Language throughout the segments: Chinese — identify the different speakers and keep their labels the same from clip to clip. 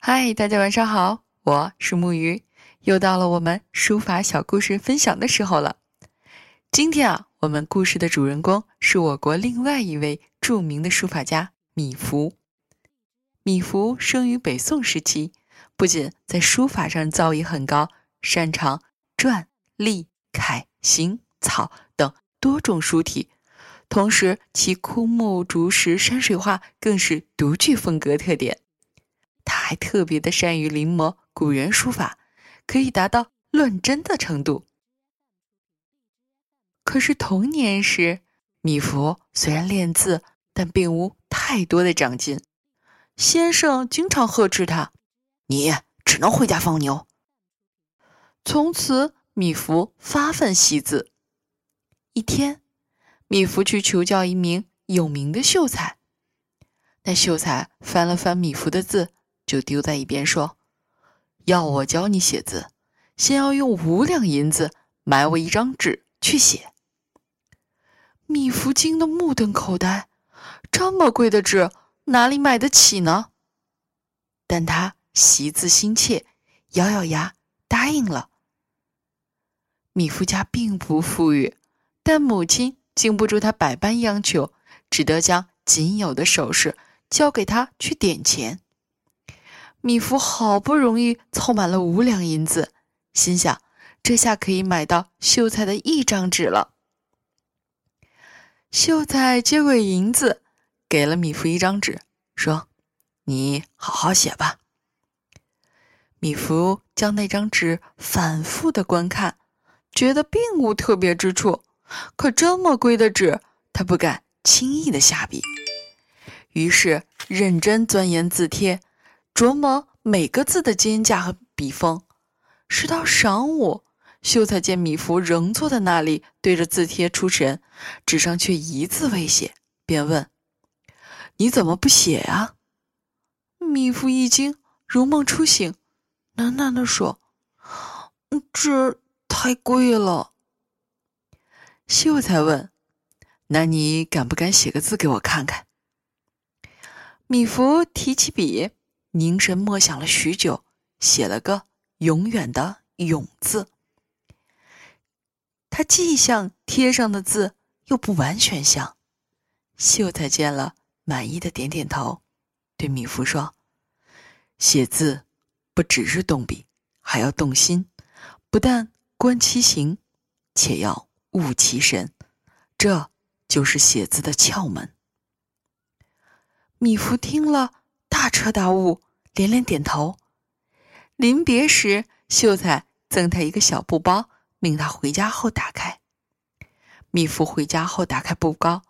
Speaker 1: 嗨，大家晚上好，我是木鱼，又到了我们书法小故事分享的时候了。今天啊，我们故事的主人公是我国另外一位著名的书法家米芾。米芾生于北宋时期，不仅在书法上造诣很高，擅长篆、隶、楷、行、草等多种书体，同时其枯木、竹石、山水画更是独具风格特点。他还特别的善于临摹古人书法，可以达到论真的程度。可是童年时，米芾虽然练字，但并无太多的长进。先生经常呵斥他：“你只能回家放牛。”从此，米芾发奋习字。一天，米芾去求教一名有名的秀才，那秀才翻了翻米芾的字。就丢在一边说：“要我教你写字，先要用五两银子买我一张纸去写。”米芾惊得目瞪口呆，这么贵的纸哪里买得起呢？但他习字心切，咬咬牙答应了。米芾家并不富裕，但母亲经不住他百般央求，只得将仅有的首饰交给他去点钱。米芾好不容易凑满了五两银子，心想：这下可以买到秀才的一张纸了。秀才接过银子，给了米芾一张纸，说：“你好好写吧。”米芾将那张纸反复的观看，觉得并无特别之处，可这么贵的纸，他不敢轻易的下笔，于是认真钻研字帖。琢磨每个字的尖架和笔锋，直到晌午，秀才见米芾仍坐在那里对着字帖出神，纸上却一字未写，便问：“你怎么不写呀？”米芾一惊，如梦初醒，喃喃地说：“这太贵了。”秀才问：“那你敢不敢写个字给我看看？”米芾提起笔。凝神默想了许久，写了个“永远”的“永”字。他既像贴上的字，又不完全像。秀才见了，满意的点点头，对米芾说：“写字不只是动笔，还要动心，不但观其形，且要悟其神，这就是写字的窍门。”米芾听了，大彻大悟。连连点头。临别时，秀才赠他一个小布包，命他回家后打开。米芾回家后打开布包，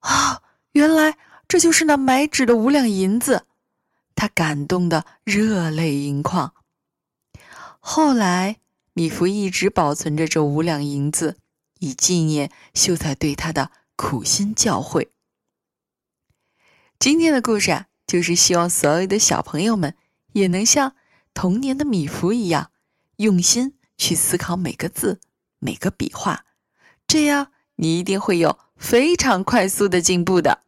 Speaker 1: 啊，原来这就是那买纸的五两银子，他感动的热泪盈眶。后来，米芾一直保存着这五两银子，以纪念秀才对他的苦心教诲。今天的故事。就是希望所有的小朋友们也能像童年的米芾一样，用心去思考每个字、每个笔画，这样你一定会有非常快速的进步的。